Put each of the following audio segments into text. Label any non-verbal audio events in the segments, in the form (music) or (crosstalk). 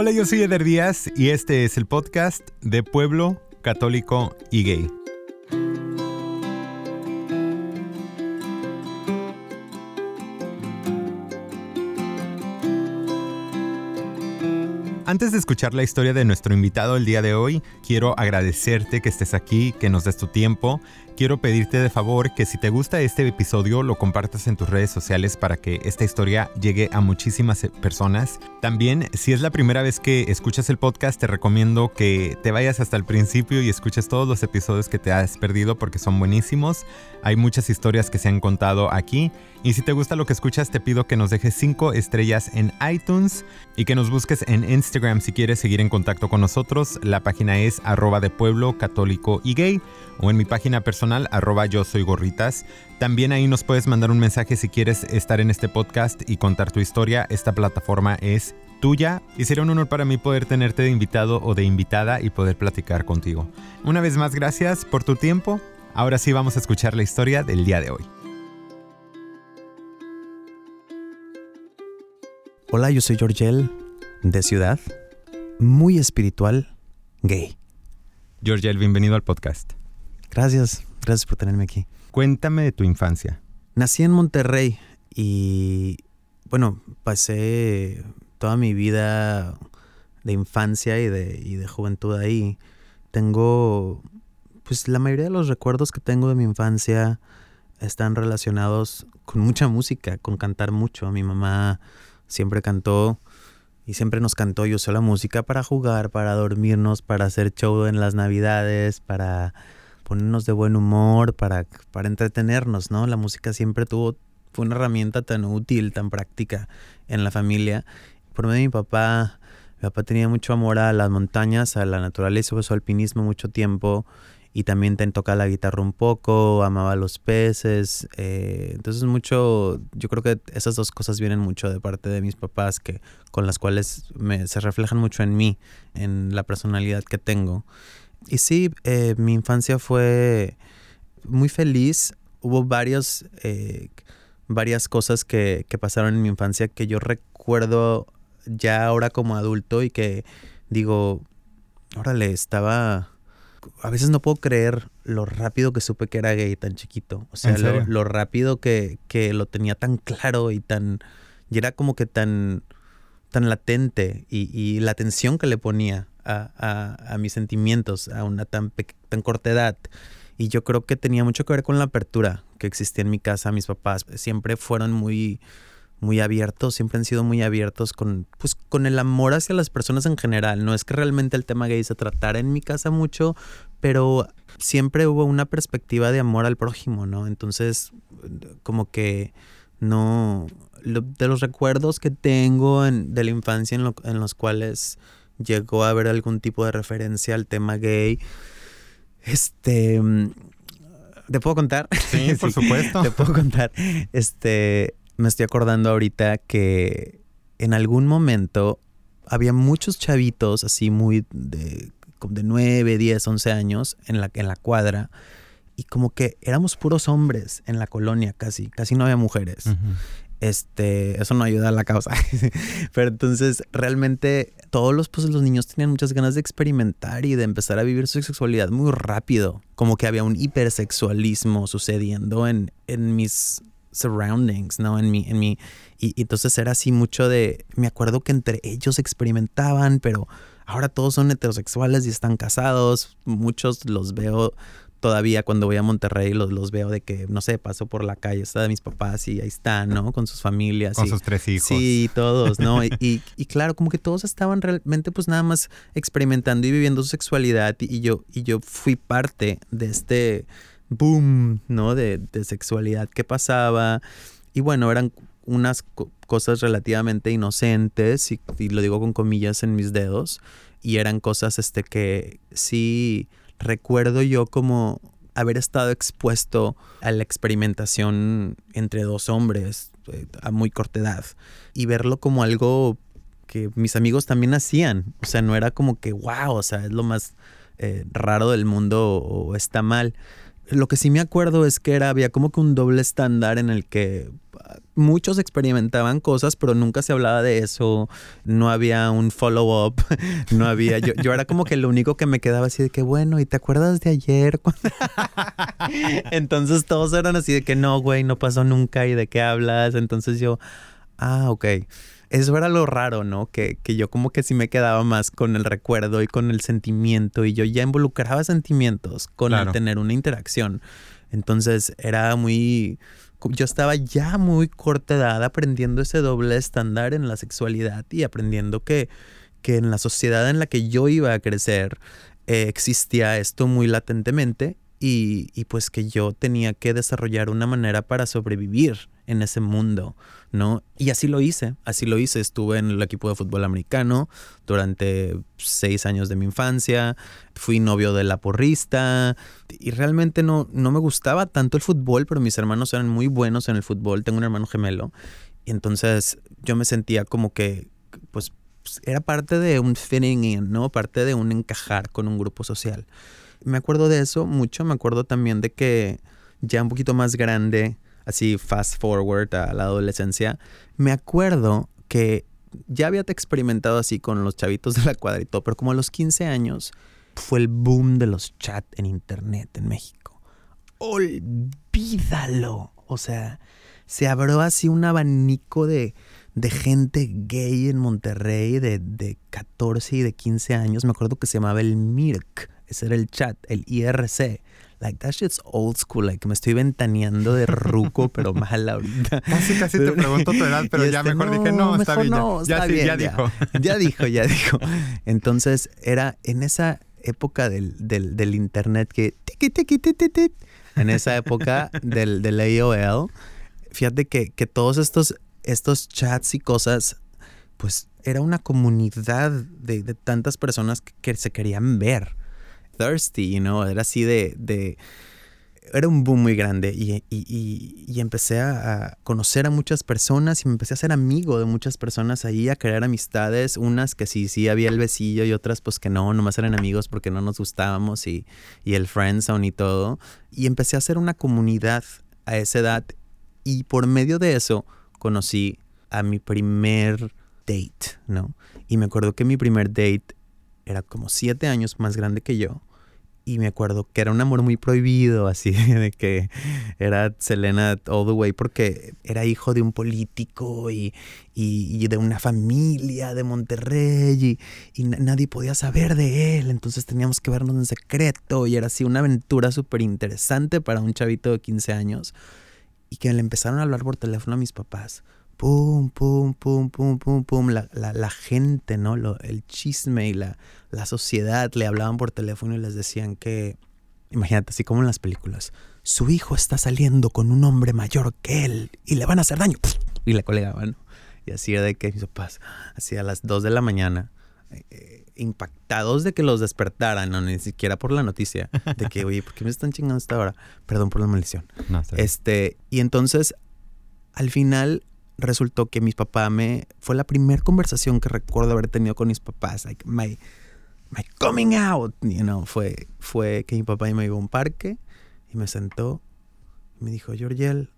Hola, yo soy Eder Díaz y este es el podcast de Pueblo Católico y Gay. Antes de escuchar la historia de nuestro invitado el día de hoy, quiero agradecerte que estés aquí, que nos des tu tiempo quiero pedirte de favor que si te gusta este episodio lo compartas en tus redes sociales para que esta historia llegue a muchísimas eh, personas. También, si es la primera vez que escuchas el podcast, te recomiendo que te vayas hasta el principio y escuches todos los episodios que te has perdido porque son buenísimos. Hay muchas historias que se han contado aquí. Y si te gusta lo que escuchas, te pido que nos dejes 5 estrellas en iTunes y que nos busques en Instagram si quieres seguir en contacto con nosotros. La página es arroba de pueblo católico y gay o en mi página personal, arroba yo soy gorritas. También ahí nos puedes mandar un mensaje si quieres estar en este podcast y contar tu historia. Esta plataforma es tuya y será un honor para mí poder tenerte de invitado o de invitada y poder platicar contigo. Una vez más, gracias por tu tiempo. Ahora sí vamos a escuchar la historia del día de hoy. Hola, yo soy Georgel, de Ciudad, muy espiritual, gay. Georgel, bienvenido al podcast. Gracias, gracias por tenerme aquí. Cuéntame de tu infancia. Nací en Monterrey y, bueno, pasé toda mi vida de infancia y de, y de juventud ahí. Tengo, pues la mayoría de los recuerdos que tengo de mi infancia están relacionados con mucha música, con cantar mucho. Mi mamá siempre cantó y siempre nos cantó yo sé la música para jugar, para dormirnos, para hacer show en las navidades, para ponernos de buen humor, para, para entretenernos, ¿no? La música siempre tuvo, fue una herramienta tan útil, tan práctica en la familia. Por medio de mi papá, mi papá tenía mucho amor a las montañas, a la naturaleza, hizo alpinismo mucho tiempo y también te toca la guitarra un poco, amaba los peces, eh, entonces mucho, yo creo que esas dos cosas vienen mucho de parte de mis papás, que con las cuales se reflejan mucho en mí, en la personalidad que tengo. Y sí, eh, mi infancia fue muy feliz. Hubo varios, eh, varias cosas que, que, pasaron en mi infancia que yo recuerdo ya ahora como adulto y que digo, órale, estaba... A veces no puedo creer lo rápido que supe que era gay tan chiquito. O sea, lo, lo, rápido que, que lo tenía tan claro y tan... Y era como que tan, tan latente y, y la atención que le ponía a, mis sentimientos a una tan, tan corta edad. Y yo creo que tenía mucho que ver con la apertura que existía en mi casa. Mis papás siempre fueron muy, muy abiertos, siempre han sido muy abiertos con, pues, con el amor hacia las personas en general. No es que realmente el tema gay se tratara en mi casa mucho, pero siempre hubo una perspectiva de amor al prójimo, ¿no? Entonces, como que no... de los recuerdos que tengo de la infancia en, en los cuales llegó a haber algún tipo de referencia al tema gay. Este. ¿Te puedo contar? Sí, por (laughs) supuesto. Te puedo contar. Este. Me estoy acordando ahorita que en algún momento había muchos chavitos así muy de, de 9, 10, 11 años en la, en la cuadra y como que éramos puros hombres en la colonia casi, casi no había mujeres este, eso no ayuda a la causa. (laughs) Pero entonces, realmente, todos los, pues, los niños tenían muchas ganas de experimentar y de empezar a vivir su sexualidad muy rápido. Como que había un hipersexualismo sucediendo en, en mis surroundings, ¿no? En mi, en mi, y, y entonces era así mucho de, me acuerdo que entre ellos experimentaban, pero ahora todos son heterosexuales y están casados, muchos los veo todavía cuando voy a Monterrey los, los veo de que, no sé, paso por la calle, está de mis papás y ahí están, ¿no? Con sus familias. Con sus tres hijos. Sí, todos, ¿no? y, y, claro, como que todos estaban realmente pues nada más experimentando y viviendo su sexualidad y, yo, y yo fui parte de este boom, ¿no? De, de sexualidad que pasaba. Y bueno, eran unas cosas relativamente inocentes y, lo digo con comillas en mis dedos y eran cosas este que sí recuerdo yo como haber estado expuesto a la experimentación entre dos hombres eh, a muy corta edad y verlo como algo que mis amigos también hacían. O sea, no era como que, wow, o sea, es lo más eh, raro del mundo o, está mal. Lo que sí me acuerdo es que era, había como que un doble estándar en el que muchos experimentaban cosas, pero nunca se hablaba de eso, no había un follow-up, (laughs) no había, yo, yo, era como que lo único que me quedaba así de que, bueno, ¿y te acuerdas de ayer? (laughs) Entonces todos eran así de que, no, güey, no pasó nunca, ¿y de qué hablas? Entonces yo, ah, ok. Eso era lo raro, ¿no? Que, que yo como que sí me quedaba más con el recuerdo y con el sentimiento y yo ya involucraba sentimientos con el tener una interacción. Entonces era muy yo estaba ya muy corta edad aprendiendo ese doble estándar en la sexualidad y aprendiendo que, que en la sociedad en la que yo iba a crecer eh, existía esto muy latentemente y, pues que yo tenía que desarrollar una manera para sobrevivir en ese mundo, ¿no? Y así lo hice, así lo hice. Estuve en el equipo de fútbol americano durante seis años de mi infancia, fui novio de la porrista y realmente no, no me gustaba tanto el fútbol, pero mis hermanos eran muy buenos en el fútbol. Tengo un hermano gemelo y entonces yo me sentía como que, pues, era parte de un fitting in, ¿no? Parte de un encajar con un grupo social. Me acuerdo de eso mucho, me acuerdo también de que ya un poquito más grande, así fast forward a la adolescencia, me acuerdo que ya había experimentado así con los chavitos de la cuadrito, pero como a los 15 años fue el boom de los chats en internet en México. Olvídalo. O sea, se abrió así un abanico de, de gente gay en Monterrey de, de 14 y de 15 años. Me acuerdo que se llamaba el MIRC. Ese era el chat, el IRC like that shit's old school, like me estoy ventaneando de ruco, pero mal ahorita. (laughs) Casi, casi te pregunto tu edad, pero ya este, mejor dije, no, está bien. ya, ya, ya, dijo. (laughs) Ya dijo, ya dijo. Entonces, era en esa época del, del, del internet que en esa época del, del AOL, fíjate que, que todos estos, estos chats y cosas, pues era una comunidad de, de tantas personas que se querían ver thirsty, you know, era así de, de era un boom muy grande y, y, y, empecé a conocer a muchas personas y me empecé a ser amigo de muchas personas ahí, a crear amistades, unas que sí, sí había el besillo y otras pues que no, nomás eran amigos porque no nos gustábamos y, y el friendzone y todo. Y empecé a hacer una comunidad a esa edad y por medio de eso conocí a mi primer date, ¿no? Y me acuerdo que mi primer date era como siete años más grande que yo y me acuerdo que era un amor muy prohibido, así (laughs) de que era Selena all the way porque era hijo de un político y, y, de una familia de Monterrey y, y, nadie podía saber de él, entonces teníamos que vernos en secreto y era así una aventura súper interesante para un chavito de 15 años y que le empezaron a hablar por teléfono a mis papás pum, pum, pum, pum, pum, pum, la, la, la gente, ¿no? Lo, el chisme y la, la sociedad le hablaban por teléfono y les decían que, imagínate, así como en las películas, su hijo está saliendo con un hombre mayor que él y le van a hacer daño. Y le colegaban, ¿no? Y así era de que mis papás, así a las 2 de la mañana, eh, impactados de que los despertaran, no ni siquiera por la noticia, de que, oye, ¿por qué me están chingando a esta hora? Perdón por la maldición. este, y entonces, al final, resultó que mis papás me... Fue la primera conversación que recuerdo haber tenido con mis papás. Like, my, my coming out, you know, fue, fue que mi papá me iba a un parque y me sentó y me dijo, Georgiel,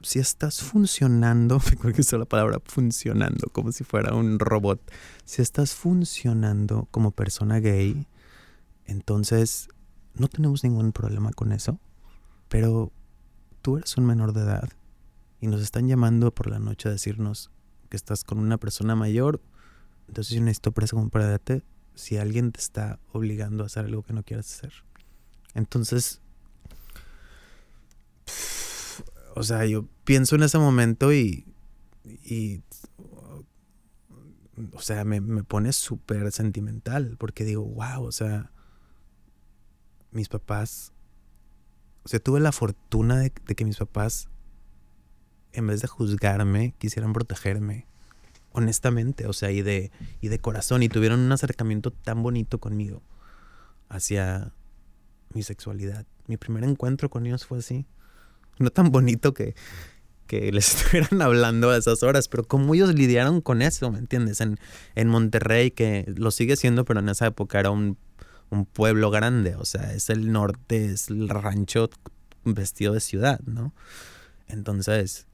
si estás funcionando, (laughs) me que usó la palabra funcionando, como si fuera un robot, si estás funcionando como persona gay, entonces no tenemos ningún problema con eso, pero tú eres un menor de edad y nos están llamando por la noche a decirnos que estás con una persona mayor, entonces yo necesito preguntarte si alguien te está obligando a hacer algo que no quieras hacer. Entonces, o sea, yo pienso en ese momento y, y o sea, me, me pone súper sentimental porque digo, wow, o sea, mis papás, o sea, tuve la fortuna de que mis papás en vez de juzgarme, quisieran protegerme. Honestamente, o sea, y de, y de corazón. Y tuvieron un acercamiento tan bonito conmigo hacia mi sexualidad. Mi primer encuentro con ellos fue así. No tan bonito que, que (laughs) les estuvieran hablando a esas horas, pero cómo ellos lidiaron con eso, ¿me entiendes? En, en Monterrey, que lo sigue siendo, pero en esa época era un, un pueblo grande, o sea, es el norte, es el rancho vestido de ciudad, ¿no? Entonces,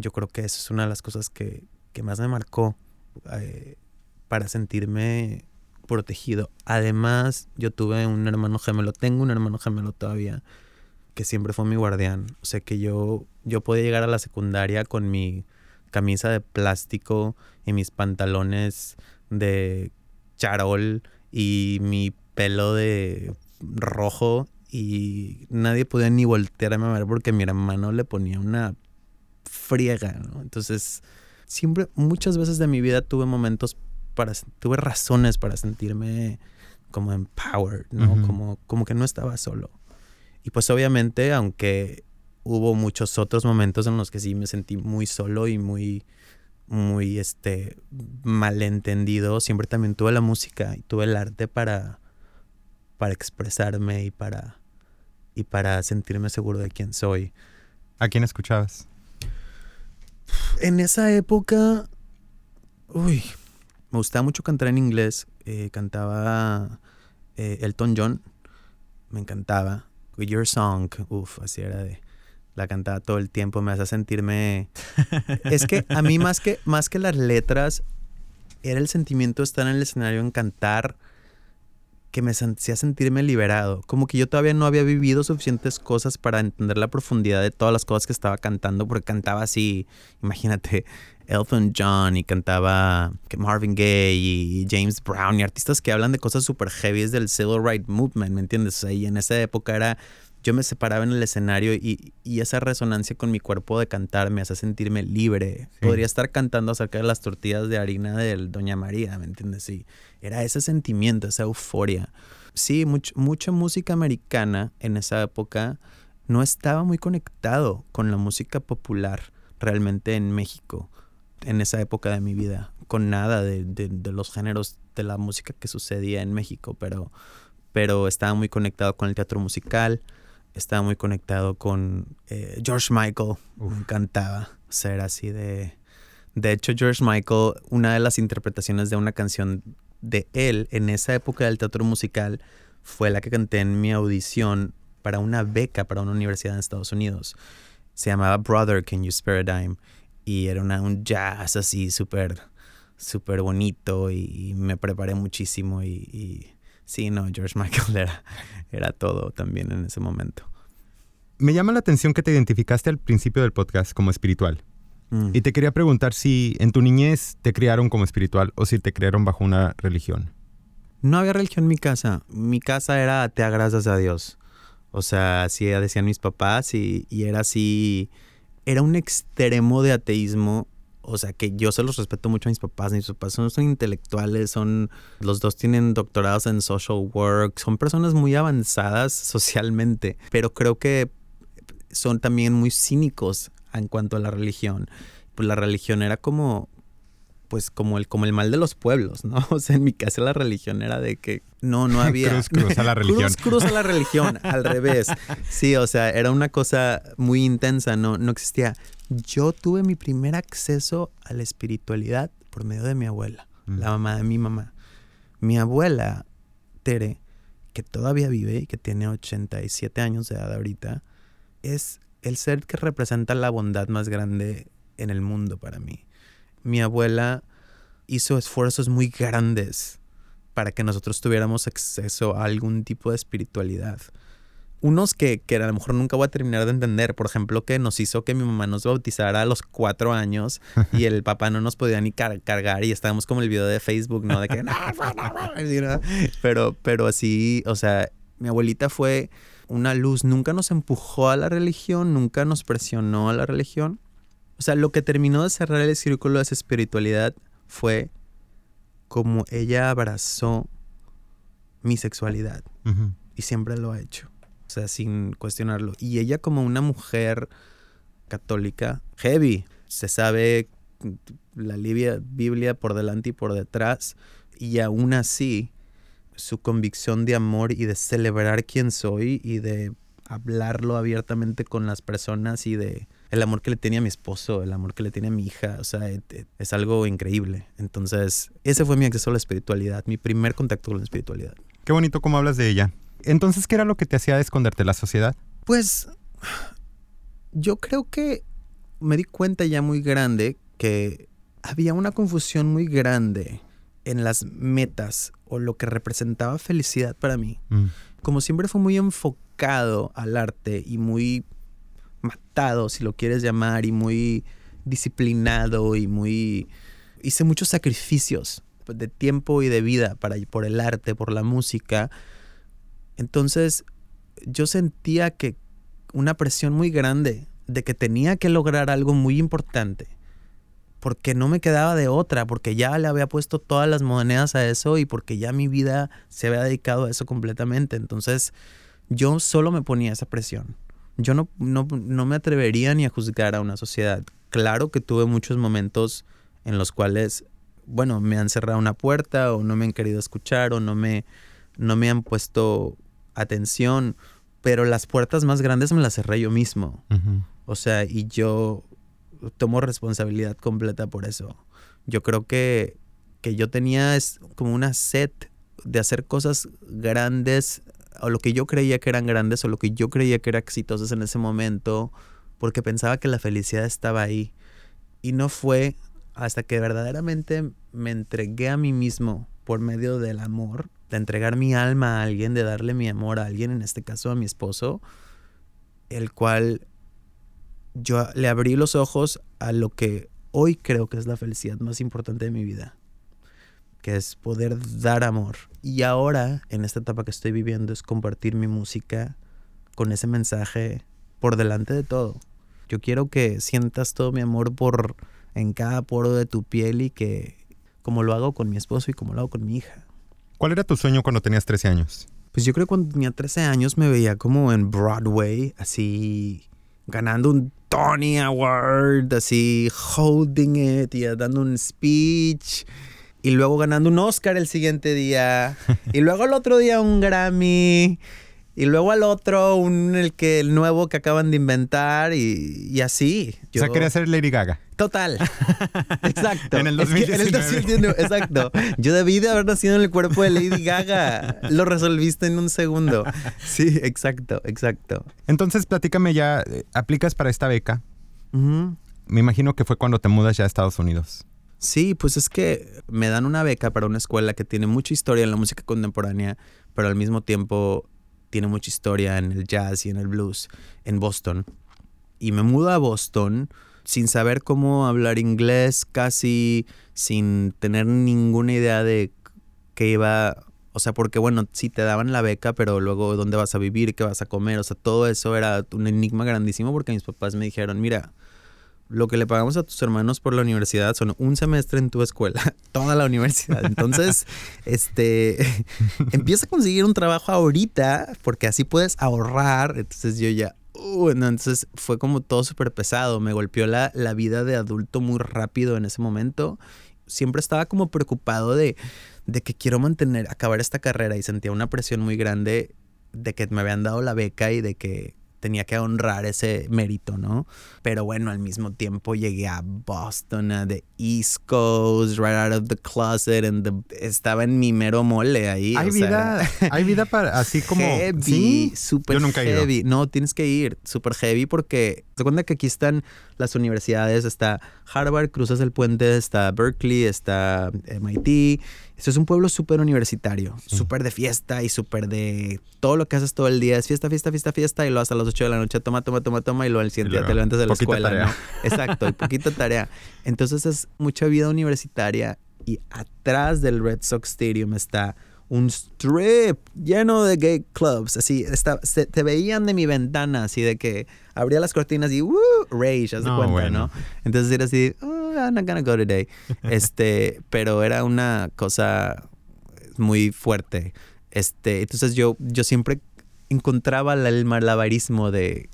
yo creo que eso es una de las cosas que, que más me marcó eh, para sentirme protegido. Además, yo tuve un hermano gemelo, tengo un hermano gemelo todavía, que siempre fue mi guardián. O sea que yo, yo podía llegar a la secundaria con mi camisa de plástico y mis pantalones de charol y mi pelo de rojo y nadie podía ni voltearme a ver porque mi hermano le ponía una friega, ¿no? Entonces, siempre, muchas veces de mi vida tuve momentos para, tuve razones para sentirme como empowered, ¿no? como, como que no estaba solo. Y pues obviamente, aunque hubo muchos otros momentos en los que sí me sentí muy solo y muy, muy, este, malentendido, siempre también tuve la música y tuve el arte para, para expresarme y para, y para sentirme seguro de quién soy. ¿A quién escuchabas? En esa época, uy, me gustaba mucho cantar en inglés. Eh, cantaba eh, Elton John, me encantaba. With Your Song, uff, así era de la cantaba todo el tiempo, me hace sentirme es que a mí más que más que las letras era el sentimiento de estar en el escenario en cantar que me hacía sentirme liberado. Como que yo todavía no había vivido suficientes cosas para entender la profundidad de todas las cosas que estaba cantando, porque cantaba así, imagínate, Elton John y cantaba Marvin Gaye y James Brown y artistas que hablan de cosas súper heavy del Civil Rights Movement, ¿me entiendes? y en esa época era yo me separaba en el escenario y, esa resonancia con mi cuerpo de cantar me hace sentirme libre. Podría estar cantando acerca de las tortillas de harina del Doña María, ¿me entiendes? Sí, era ese sentimiento, esa euforia. Sí, mucha música americana en esa época no estaba muy conectado con la música popular realmente en México, en esa época de mi vida, con nada de, de los géneros de la música que sucedía en México, pero, pero estaba muy conectado con el teatro musical estaba muy conectado con eh, George Michael. Me encantaba ser así de... De hecho, George Michael, una de las interpretaciones de una canción de él en esa época del teatro musical fue la que canté en mi audición para una beca para una universidad en Estados Unidos. Se llamaba Brother, Can You Spare a Dime? Y era un jazz así súper, súper bonito y, me preparé muchísimo y Sí, no, George Michael (laughs) era, era todo también en ese momento. Me llama la atención que te identificaste al principio del podcast como espiritual. Mm. Y te quería preguntar si en tu niñez te criaron como espiritual o si te criaron bajo una religión. No había religión en mi casa. Mi casa era te gracias a Dios. O sea, así decían mis papás y, y era así. Era un extremo de ateísmo o sea, que yo se los respeto mucho a mis papás. Mis papás son, son, intelectuales, son. Los dos tienen doctorados en social work, son personas muy avanzadas (laughs) socialmente, pero creo que son también muy cínicos en cuanto a la religión. Pues la religión era como, pues como el, como el mal de los pueblos, ¿no? (laughs) O sea, en mi casa la religión era de que no, no (laughs) había... cruz, cruz a la (laughs) religión. cruz, cruz a la religión, al revés. Sí, o sea, era una cosa muy intensa, no, no existía. Yo tuve mi primer acceso a la espiritualidad por medio de mi abuela, la mm. mamá de mi mamá. Mi abuela, Tere, que todavía vive y que tiene 87 años de edad ahorita, es el ser que representa la bondad más grande en el mundo para mí. Mi abuela hizo esfuerzos muy grandes para que nosotros tuviéramos acceso a algún tipo de espiritualidad unos que, que, a lo mejor nunca voy a terminar de entender. Por ejemplo, que nos hizo que mi mamá nos bautizara a los cuatro años (laughs) y el papá no nos podía ni cargar y estábamos como el video de Facebook, ¿no? De que pero, pero así, o sea, mi abuelita fue una luz, nunca nos empujó a la religión, nunca nos presionó a la religión. O sea, lo que terminó de cerrar el círculo de esa espiritualidad fue como ella abrazó mi sexualidad. Y siempre lo ha hecho o sea, sin cuestionarlo. Y ella como una mujer católica, heavy, se sabe la Biblia por delante y por detrás, y aún así su convicción de amor y de celebrar quién soy y de hablarlo abiertamente con las personas y de el amor que le tenía a mi esposo, el amor que le tiene a mi hija, o sea, es algo increíble. Entonces, ese fue mi acceso a la espiritualidad, mi primer contacto con la espiritualidad. Qué bonito cómo hablas de ella. Entonces, ¿qué era lo que te hacía esconderte de la sociedad? Pues yo creo que me di cuenta ya muy grande que había una confusión muy grande en las metas o lo que representaba felicidad para mí. Mm. Como siempre fue muy enfocado al arte y muy matado, si lo quieres llamar, y muy disciplinado y muy... Hice muchos sacrificios de tiempo y de vida para, por el arte, por la música. Entonces yo sentía que una presión muy grande de que tenía que lograr algo muy importante porque no me quedaba de otra, porque ya le había puesto todas las monedas a eso y porque ya mi vida se había dedicado a eso completamente. Entonces yo solo me ponía esa presión. Yo no, no, no me atrevería ni a juzgar a una sociedad. Claro que tuve muchos momentos en los cuales, bueno, me han cerrado una puerta o no me han querido escuchar o no me, no me han puesto atención, pero las puertas más grandes me las cerré yo mismo. O sea, y yo tomo responsabilidad completa por eso. Yo creo que, que yo tenía es como una sed de hacer cosas grandes, o lo que yo creía que eran grandes, o lo que yo creía que eran exitosas en ese momento, porque pensaba que la felicidad estaba ahí. Y no fue hasta que verdaderamente me entregué a mí mismo por medio del amor, de entregar mi alma a alguien, de darle mi amor a alguien, en este caso a mi esposo, el cual yo le abrí los ojos a lo que hoy creo que es la felicidad más importante de mi vida, que es poder dar amor. Y ahora, en esta etapa que estoy viviendo, es compartir mi música con ese mensaje por delante de todo. Yo quiero que sientas todo mi amor por en cada poro de tu piel y que como lo hago con mi esposo y como lo hago con mi hija. ¿Cuál era tu sueño cuando tenías 13 años? Pues yo creo que cuando tenía 13 años me veía como en Broadway, así ganando un Tony Award, así holding it y dando un speech. Y luego ganando un Oscar el siguiente día. (laughs) Y luego el otro día un Grammy. Y luego al otro, un el que el nuevo que acaban de inventar y, y así. O sea, quería ser Lady Gaga. Total. (laughs) Exacto. En el Es que en el 2019. 2019, Exacto. Yo debí de haber nacido en el cuerpo de Lady Gaga. Lo resolviste en un segundo. Sí, exacto, exacto. Entonces, platícame ya, eh, ¿aplicas para esta beca? Me imagino que fue cuando te mudas ya a Estados Unidos. Sí, pues es que me dan una beca para una escuela que tiene mucha historia en la música contemporánea, pero al mismo tiempo tiene mucha historia en el jazz y en el blues en Boston. Y me mudo a Boston sin saber cómo hablar inglés, casi sin tener ninguna idea de qué iba, o sea, porque bueno, sí te daban la beca, pero luego dónde vas a vivir, qué vas a comer, o sea, todo eso era un enigma grandísimo porque mis papás me dijeron, mira, lo que le pagamos a tus hermanos por la universidad son un semestre en tu escuela, (laughs) toda la universidad. Entonces, (laughs) este, (laughs) empieza a conseguir un trabajo ahorita porque así puedes ahorrar. Entonces yo ya, uh, no, entonces fue como todo súper pesado. Me golpeó la, la vida de adulto muy rápido en ese momento. Siempre estaba como preocupado de, de que quiero mantener, acabar esta carrera y sentía una presión muy grande de que me habían dado la beca y de que tenía que honrar ese mérito, ¿no? Pero bueno, al mismo tiempo llegué a Boston, a the East Coast, right out of the closet, and the- estaba en mi mero mole ahí. Hay o sea, vida, (laughs) hay vida para así como heavy, sí. súper Yo nunca he ido. heavy. No, tienes que ir, súper heavy porque se cuenta que aquí están las universidades, está Harvard, cruzas el puente, está Berkeley, está MIT. Esto es un pueblo súper universitario, súper de fiesta y súper de todo lo que haces todo el día es fiesta, fiesta, fiesta, fiesta y lo hasta las 8 de la noche toma, toma, toma, toma y luego al siguiente día te levantas de la escuela, tarea. ¿no? (laughs) Exacto, y poquita tarea. Entonces es mucha vida universitaria y atrás del Red Sox Stadium está un strip lleno de gay clubs. Así, está, se- te veían de mi ventana, así de que abría las cortinas y ¡woo! Rage, haz de No, cuenta, bueno. ¿no? Entonces era así, oh, I'm not gonna go today. (laughs) Este, pero era una cosa muy fuerte. Este, entonces yo, yo siempre encontraba el malabarismo de,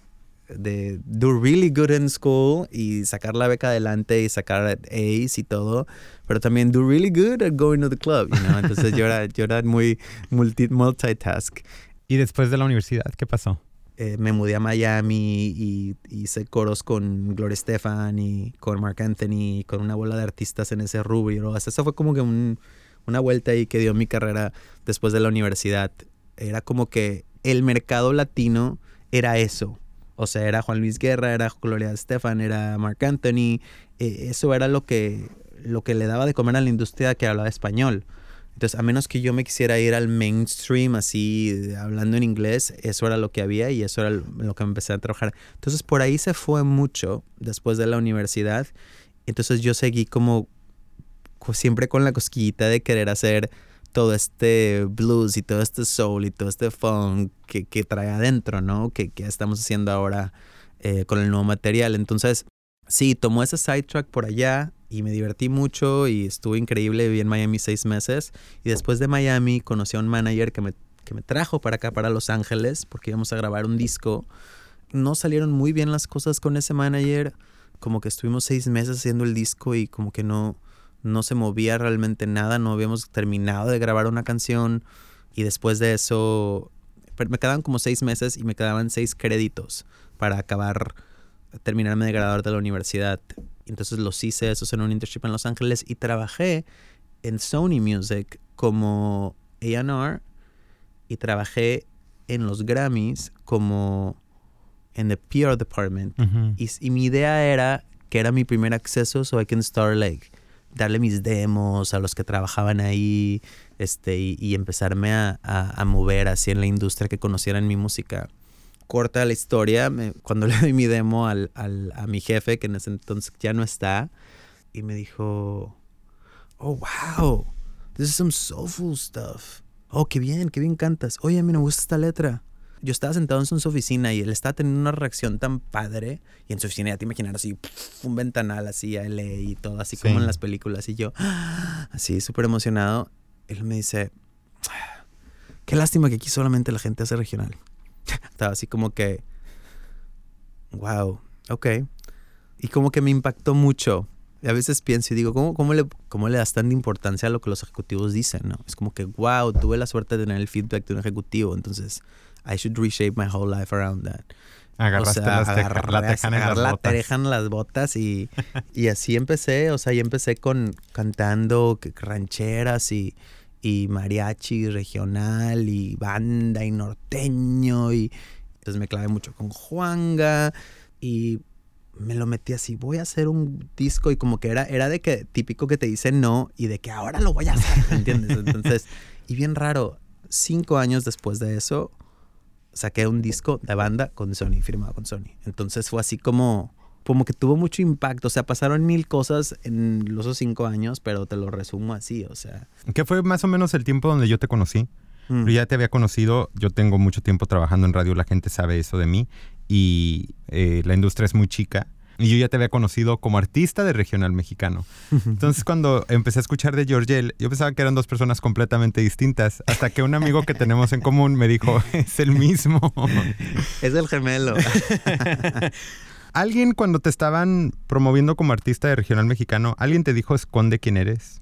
de do really good in school y sacar la beca adelante y sacar A's y todo, pero también do really good at going to the club, you know? Entonces yo era, yo era muy multi, multitask. ¿Y después de la universidad qué pasó? Eh, me mudé a Miami y y hice coros con Gloria Estefan y con Mark Anthony y con una bola de artistas en ese rubro. O sea, eso fue como que un, una vuelta ahí que dio mi carrera después de la universidad. Era como que el mercado latino era eso. O sea, era Juan Luis Guerra, era Gloria Estefan, era Mark Anthony. Eh, eso era lo que, lo que le daba de comer a la industria que hablaba español. Entonces, a menos que yo me quisiera ir al mainstream así, hablando en inglés, eso era lo que había y eso era lo que empecé a trabajar. Entonces, por ahí se fue mucho después de la universidad. Entonces, yo seguí como siempre con la cosquillita de querer hacer todo este blues y todo este soul y todo este funk que, que trae adentro, ¿no? Que, que estamos haciendo ahora eh, con el nuevo material. Entonces, sí, tomó ese sidetrack por allá y me divertí mucho y estuvo increíble. Viví en Miami seis meses y después de Miami conocí a un manager que me, que me trajo para acá, para Los Ángeles, porque íbamos a grabar un disco. No salieron muy bien las cosas con ese manager. Como que estuvimos seis meses haciendo el disco y como que no, no se movía realmente nada. No habíamos terminado de grabar una canción y después de eso me quedaban como seis meses y me quedaban seis créditos para acabar terminarme de graduar de la universidad. Entonces los hice esos en un internship en Los Ángeles y trabajé en Sony Music como A&R y trabajé en los Grammys como en the PR department. y, mi idea era que era mi primer acceso, so I can start like darle mis demos a los que trabajaban ahí, este, y, empezarme a, a, mover así en la industria que conocieran mi música corta la historia, cuando (laughs) le doy mi demo al, al, a mi jefe, que en ese entonces ya no está, y me dijo, oh, wow, this is some soulful stuff. Oh, qué bien, qué bien cantas. Oye, a mí me gusta esta letra. Yo estaba sentado en su oficina y él estaba teniendo una reacción tan padre. Y en su oficina ya te imaginas así, un ventanal así a LA y todo, así como en las películas. Y yo, así, súper emocionado. Él me dice, qué lástima que aquí solamente la gente hace regional. (laughs) Estaba así como que, wow, ok. Y como que me impactó mucho. Y a veces pienso y digo, ¿cómo, cómo, le, ¿cómo le das tanta importancia a lo que los ejecutivos dicen? ¿no? Es como que, wow, tuve la suerte de tener el feedback de un ejecutivo, entonces I should reshape my whole life around that. Agarraste las agarrar, la las la botas. en las botas y, y así empecé, o sea, y empecé con cantando rancheras y y mariachi regional y banda y norteño y entonces me clavé mucho con Juanga y me lo metí así, voy a hacer un disco y como que era, era de que típico que te dice no y de que ahora lo voy a hacer, ¿entiendes? Entonces, y bien raro, cinco años después de eso, saqué un disco de banda con Sony, firmado con Sony. Entonces fue así como, como que tuvo mucho impacto. O sea, pasaron mil cosas en los cinco años, pero te lo resumo así, o sea. ¿Qué fue más o menos el tiempo donde yo te conocí? Mm. Yo ya te había conocido, yo tengo mucho tiempo trabajando en radio, la gente sabe eso de mí, y eh, la industria es muy chica. Y yo ya te había conocido como artista de regional mexicano. Entonces, cuando empecé a escuchar de Georgel, yo pensaba que eran dos personas completamente distintas. Hasta que un amigo que tenemos en común me dijo: (laughs) Es el mismo. Es el gemelo. (laughs) ¿Alguien cuando te estaban promoviendo como artista de regional mexicano, alguien te dijo esconde quién eres?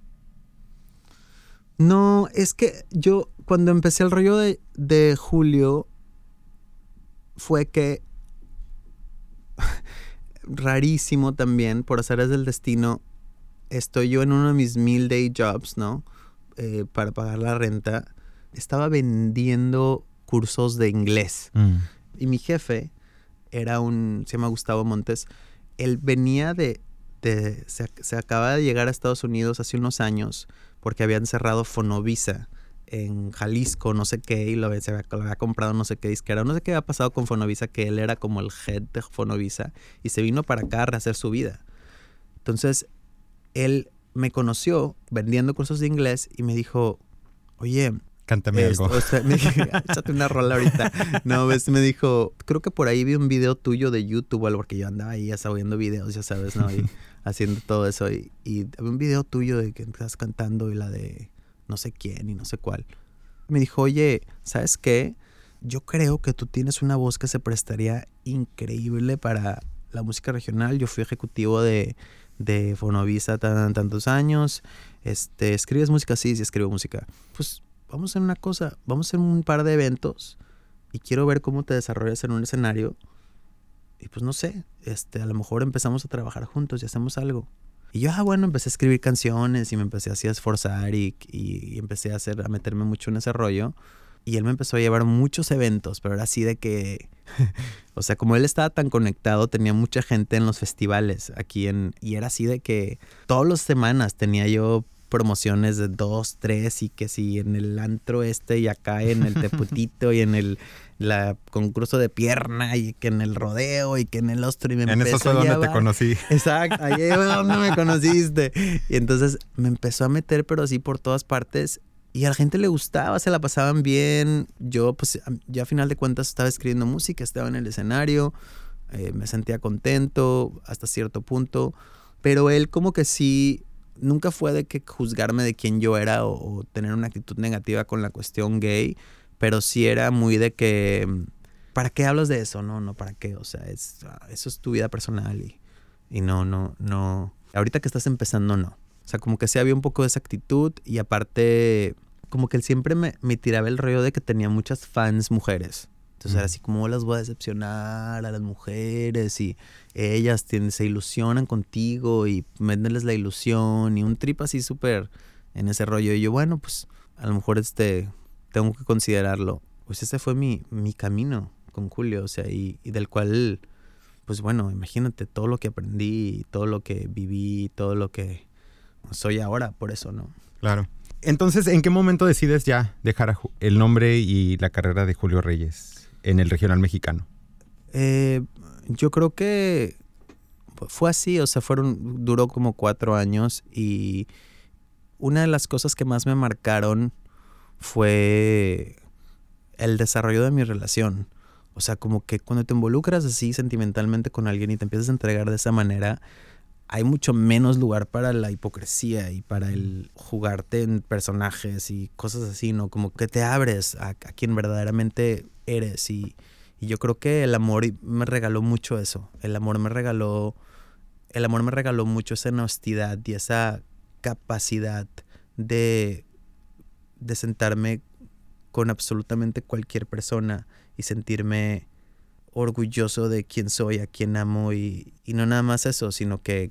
No, es que yo cuando empecé el rollo de, de Julio fue que rarísimo también, por hacer del destino, estoy yo en uno de mis mil day jobs, ¿no? Eh, para pagar la renta. Estaba vendiendo cursos de inglés. Mm. Y mi jefe era un, se llama Gustavo Montes, él venía de, de se, acaba de llegar a Estados Unidos hace unos años porque habían cerrado Fonovisa en Jalisco, no sé qué, y lo había, se había, comprado no sé qué disquera, no sé qué había pasado con Fonovisa, que él era como el head de Fonovisa, y se vino para acá a rehacer su vida. Entonces, él me conoció vendiendo cursos de inglés y me dijo, oye, Cántame algo. O sea, me échate una rola ahorita. (laughs) No, ves, me dijo, creo que por ahí vi un video tuyo de YouTube o algo, porque yo andaba ahí ya viendo videos, ya sabes, ¿no? Y (laughs) haciendo todo eso. Y, y había un video tuyo de que estás cantando y la de no sé quién y no sé cuál. Me dijo, oye, ¿sabes qué? Yo creo que tú tienes una voz que se prestaría increíble para la música regional. Yo fui ejecutivo de, Fonovisa tan, tantos años. Este, ¿Escribes música? Sí, sí, escribo música. Pues vamos a hacer una cosa, vamos a hacer un par de eventos y quiero ver cómo te desarrollas en un escenario. Y pues no sé, este, a lo mejor empezamos a trabajar juntos y hacemos algo. Y yo, ah, bueno, empecé a escribir canciones y me empecé así a esforzar y, y, empecé a, hacer, a meterme mucho en ese rollo. Y él me empezó a llevar muchos eventos, pero era así de que, (laughs) o sea, como él estaba tan conectado, tenía mucha gente en los festivales aquí en, y era así de que todas las semanas tenía yo promociones de dos, tres y que si en el antro este y acá en el (laughs) teputito y en el la concurso de pierna y que en el rodeo y que en el ostro y me En eso fue donde te conocí. Exacto, ahí fue donde me (laughs) conociste. Y entonces me empezó a meter pero así por todas partes y a la gente le gustaba, se la pasaban bien. Yo pues ya a final de cuentas estaba escribiendo música, estaba en el escenario, eh, me sentía contento hasta cierto punto, pero él como que sí nunca fue de que juzgarme de quién yo era o, tener una actitud negativa con la cuestión gay, pero sí era muy de que, ¿para qué hablas de eso? No, no, ¿para qué? O sea, es, ah, eso es tu vida personal y, y no, no, no. Ahorita que estás empezando, no. O sea, como que sí había un poco de esa actitud y aparte, como que él siempre me, me tiraba el rollo de que tenía muchas fans mujeres. Entonces era así como las voy a decepcionar a las mujeres y ellas tienen, se ilusionan contigo y venderles la ilusión y un trip así súper en ese rollo. Y yo, bueno, pues a lo mejor este, tengo que considerarlo. Pues ese fue mi, mi camino con Julio, o sea, y, y del cual, pues bueno, imagínate todo lo que aprendí, todo lo que viví, todo lo que soy ahora, por eso, ¿no? Claro. Entonces, ¿en qué momento decides ya dejar el nombre y la carrera de Julio Reyes? En el regional mexicano? Eh, yo creo que fue así, o sea, fueron, duró como cuatro años y una de las cosas que más me marcaron fue el desarrollo de mi relación. O sea, como que cuando te involucras así sentimentalmente con alguien y te empiezas a entregar de esa manera, hay mucho menos lugar para la hipocresía y para el jugarte en personajes y cosas así, ¿no? Como que te abres a, a quien verdaderamente eres y, yo creo que el amor me regaló mucho eso. El amor me regaló, el amor me regaló mucho esa honestidad y esa capacidad de, de sentarme con absolutamente cualquier persona y sentirme orgulloso de quién soy, a quién amo y, y no nada más eso, sino que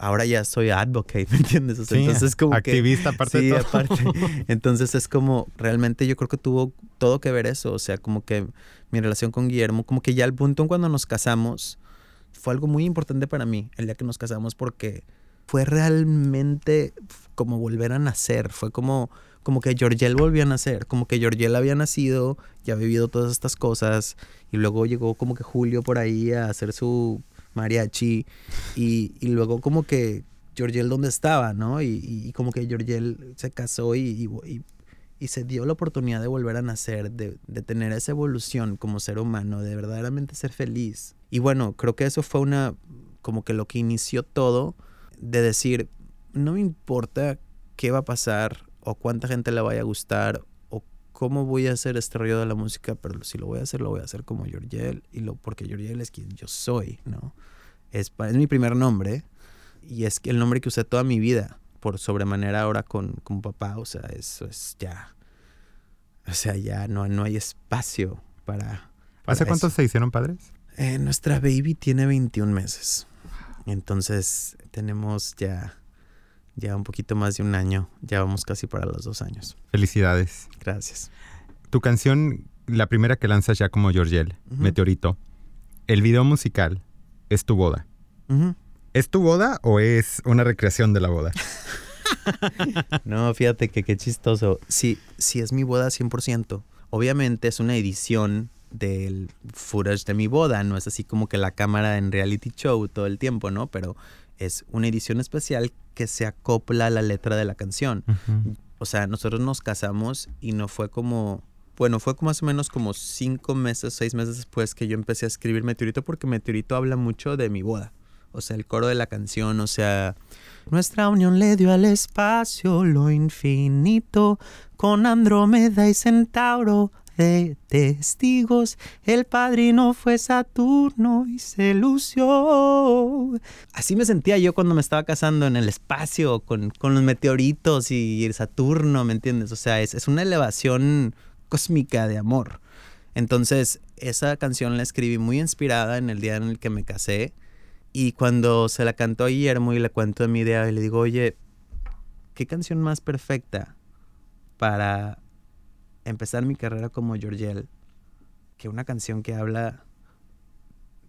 ahora ya soy advocate, (laughs) ¿me entiendes? entonces como activista aparte de todo. aparte. (laughs) Entonces es como realmente yo creo que tuvo todo que ver eso, o sea, como que mi relación con Guillermo, como que ya al punto en cuando nos casamos fue algo muy importante para mí el día que nos casamos porque fue realmente como volver a nacer, fue como como que Georgiel volvió a nacer, como que Georgiel había nacido, ya ha vivido todas estas cosas y luego llegó como que Julio por ahí a hacer su mariachi y, y luego como que Georgiel dónde estaba, ¿no? Y, y, como que Georgiel se casó y, y, se dio la oportunidad de volver a nacer, de, de, tener esa evolución como ser humano, de verdaderamente ser feliz. Y bueno, creo que eso fue una, como que lo que inició todo, de decir, no me importa qué va a pasar o cuánta gente le vaya a gustar cómo voy a hacer este rollo de la música, pero si lo voy a hacer, lo voy a hacer como Georgiel, y lo, porque Georgiel es quien yo soy, ¿no? Es, es mi primer nombre, y es el nombre que usé toda mi vida, por sobremanera ahora con, con papá, o sea, eso es ya, o sea, ya no, no hay espacio para... ¿Hace cuánto se hicieron padres? Eh, nuestra baby tiene 21 meses, entonces tenemos ya ya un poquito más de un año, ya vamos casi para los dos años. Felicidades. Gracias. Tu canción, la primera que lanzas ya como Georgiel, Meteorito, el video musical es tu boda. ¿Es tu boda o es una recreación de la boda? (laughs) (laughs) no, fíjate que qué chistoso. Sí, sí es mi boda 100%. Obviamente es una edición del footage de mi boda, no es así como que la cámara en reality show todo el tiempo, ¿no? Pero es una edición especial que se acopla a la letra de la canción. O sea, nosotros nos casamos y no fue como, bueno, fue más o menos como cinco meses, seis meses después que yo empecé a escribir Meteorito porque Meteorito habla mucho de mi boda. O sea, el coro de la canción, o sea, nuestra unión le dio al espacio lo infinito con Andrómeda y Centauro de testigos. El padrino fue Saturno y se lució. Así me sentía yo cuando me estaba casando en el espacio con, los meteoritos y el Saturno, ¿me entiendes? O sea, es, es una elevación cósmica de amor. Entonces, esa canción la escribí muy inspirada en el día en el que me casé Y cuando se la cantó a Guillermo y le cuento mi idea, y le digo, oye, ¿qué canción más perfecta para empezar mi carrera como Georgiel que una canción que habla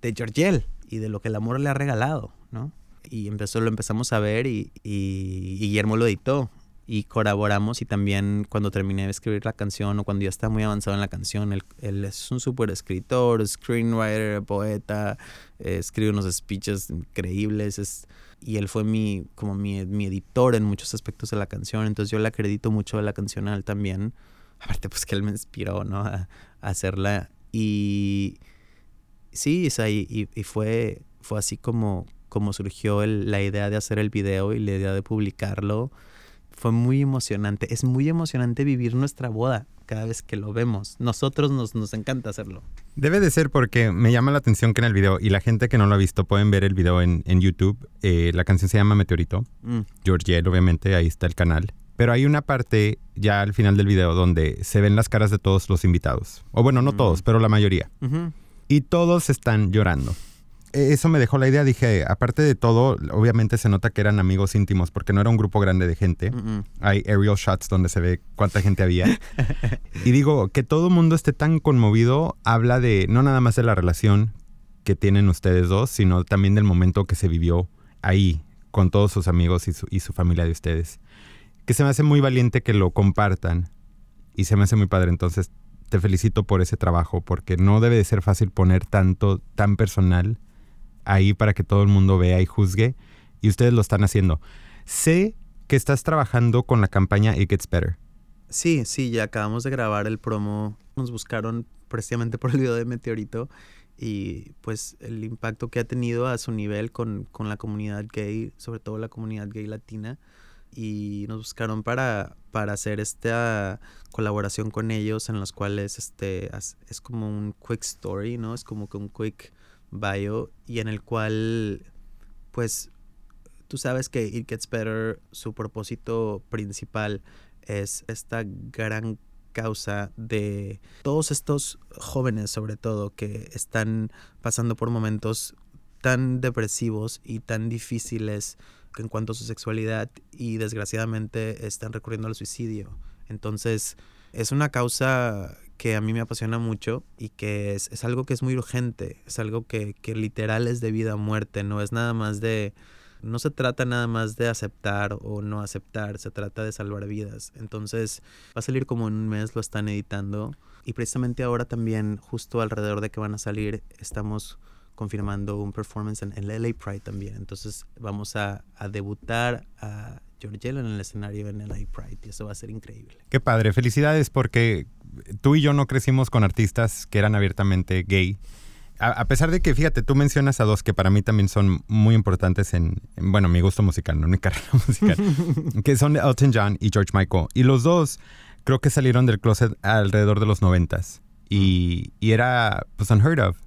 de Georgiel y de lo que el amor le ha regalado, ¿no? Y empezó, lo empezamos a ver y, y Guillermo lo editó y colaboramos y también cuando terminé de escribir la canción o cuando ya está muy avanzado en la canción, él, él es un súper escritor, screenwriter, poeta, eh, escribe unos speeches increíbles es, y él fue mi, como mi, mi, editor en muchos aspectos de la canción, entonces yo le acredito mucho de la canción a él también, aparte pues que él me inspiró, ¿no? A, a hacerla y sí, o y, y, fue, fue así como, como surgió el, la idea de hacer el video y la idea de publicarlo fue muy emocionante. Es muy emocionante vivir nuestra boda cada vez que lo vemos. Nosotros nos, nos encanta hacerlo. Debe de ser porque me llama la atención que en el video, y la gente que no lo ha visto pueden ver el video en, en YouTube, eh, la canción se llama Meteorito. Mm. George obviamente, ahí está el canal. Pero hay una parte ya al final del video donde se ven las caras de todos los invitados. O bueno, no mm. todos, pero la mayoría. Y todos están llorando eso me dejó la idea. Dije, aparte de todo, obviamente se nota que eran amigos íntimos porque no era un grupo grande de gente. Hay aerial shots donde se ve cuánta gente había. y digo, que todo el mundo esté tan conmovido habla de no nada más de la relación que tienen ustedes dos, sino también del momento que se vivió ahí con todos sus amigos y su, y su familia de ustedes. Que se me hace muy valiente que lo compartan y se me hace muy padre. Entonces, te felicito por ese trabajo porque no debe de ser fácil poner tanto, tan personal ahí para que todo el mundo vea y juzgue. Y ustedes lo están haciendo. Sé que estás trabajando con la campaña It Gets Better. Sí, sí, ya acabamos de grabar el promo. Nos buscaron precisamente por el video de Meteorito y pues el impacto que ha tenido a su nivel con, con, la comunidad gay, sobre todo la comunidad gay latina. Y nos buscaron para, para hacer esta colaboración con ellos en los cuales este, es como un quick story, ¿no? Es como que un quick bio y en el cual pues tú sabes que It Gets Better, su propósito principal es esta gran causa de todos estos jóvenes sobre todo que están pasando por momentos tan depresivos y tan difíciles en cuanto a su sexualidad y desgraciadamente están recurriendo al suicidio. Entonces es una causa que a mí me apasiona mucho y que es, algo que es muy urgente, es algo que, que, literal es de vida o muerte, no es nada más de, no se trata nada más de aceptar o no aceptar, se trata de salvar vidas. Entonces va a salir como en un mes, lo están editando y precisamente ahora también, justo alrededor de que van a salir, estamos confirmando un performance en el LA Pride también. Entonces vamos a, a debutar a Georgiel en el escenario en LA Pride y eso va a ser increíble. Qué padre, felicidades porque tú y yo no crecimos con artistas que eran abiertamente gay. A, pesar de que, fíjate, tú mencionas a dos que para mí también son muy importantes en, bueno, mi gusto musical, no mi (laughs) carrera musical, (laughs) que son Elton John y George Michael. Y los dos creo que salieron del closet alrededor de los noventas. Y, y era, pues, unheard of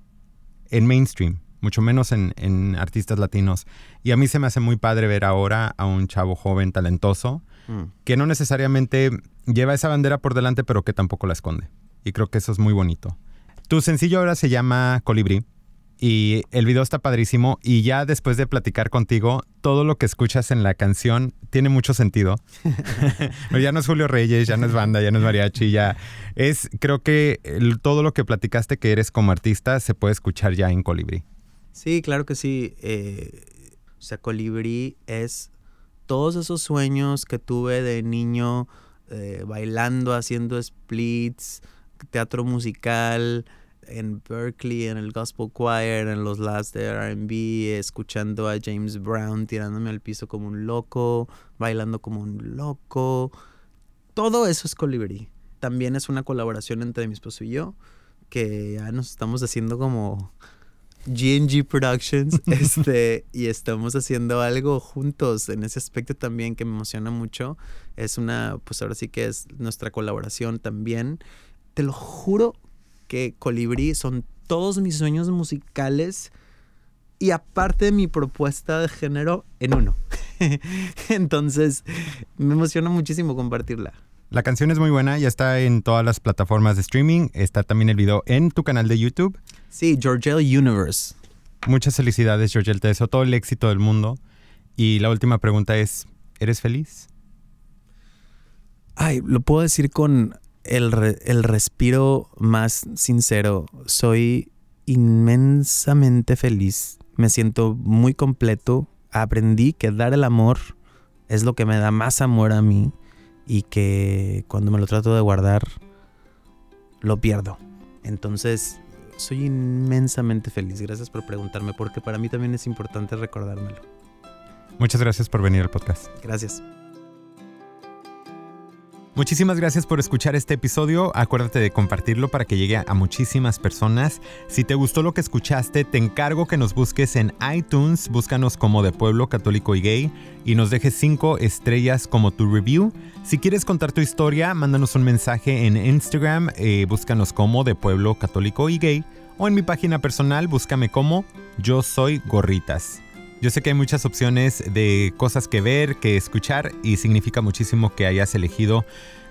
en mainstream, mucho menos en, en, artistas latinos. Y a mí se me hace muy padre ver ahora a un chavo joven, talentoso, mm. que no necesariamente lleva esa bandera por delante, pero que tampoco la esconde. Y creo que eso es muy bonito. Tu sencillo ahora se llama Colibrí. Y el video está padrísimo y ya después de platicar contigo, todo lo que escuchas en la canción tiene mucho sentido. (laughs) ya no es Julio Reyes, ya no es banda, ya no es mariachi, ya es, creo que todo lo que platicaste que eres como artista se puede escuchar ya en Colibrí. Sí, claro que sí. Eh, o sea, Colibrí es todos esos sueños que tuve de niño eh, bailando, haciendo splits, teatro musical en Berkeley, en el Gospel Choir, en los labs de RB, escuchando a James Brown tirándome al piso como un loco, bailando como un loco. Todo eso es Colibrí. También es una colaboración entre mi esposo y yo, que ya nos estamos haciendo como GNG Productions, (laughs) este, y estamos haciendo algo juntos en ese aspecto también que me emociona mucho. Es una, pues ahora sí que es nuestra colaboración también. Te lo juro que Colibrí son todos mis sueños musicales y aparte de mi propuesta de género en uno. (laughs) Entonces, me emociona muchísimo compartirla. La canción es muy buena, ya está en todas las plataformas de streaming, está también el video en tu canal de YouTube. Sí, Georgel Universe. Muchas felicidades, Georgel. Te deseo todo el éxito del mundo. Y la última pregunta es, ¿eres feliz? Ay, lo puedo decir con el, el respiro más sincero. Soy inmensamente feliz. Me siento muy completo. Aprendí que dar el amor es lo que me da más amor a mí y que cuando me lo trato de guardar, lo pierdo. Entonces, soy inmensamente feliz. Gracias por preguntarme, porque para mí también es importante recordármelo. Muchas gracias por venir al podcast. Gracias. Muchísimas gracias por escuchar este episodio. Acuérdate de compartirlo para que llegue a muchísimas personas. Si te gustó lo que escuchaste, te encargo que nos busques en iTunes, búscanos como de Pueblo Católico y Gay y nos dejes 5 estrellas como tu review. Si quieres contar tu historia, mándanos un mensaje en Instagram, eh, búscanos como de Pueblo Católico y Gay o en mi página personal, búscame como Yo Soy Gorritas. Yo sé que hay muchas opciones de cosas que ver, que escuchar y significa muchísimo que hayas elegido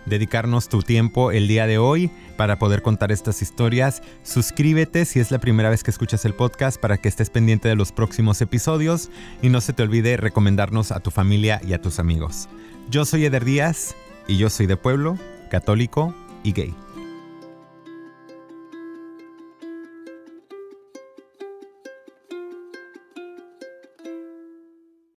dedicarnos tu tiempo el día de hoy para poder contar estas historias. Suscríbete si es la primera vez que escuchas el podcast para que estés pendiente de los próximos episodios y no se te olvide recomendarnos a tu familia y a tus amigos. Yo soy Eder Díaz y yo soy de pueblo, católico y gay.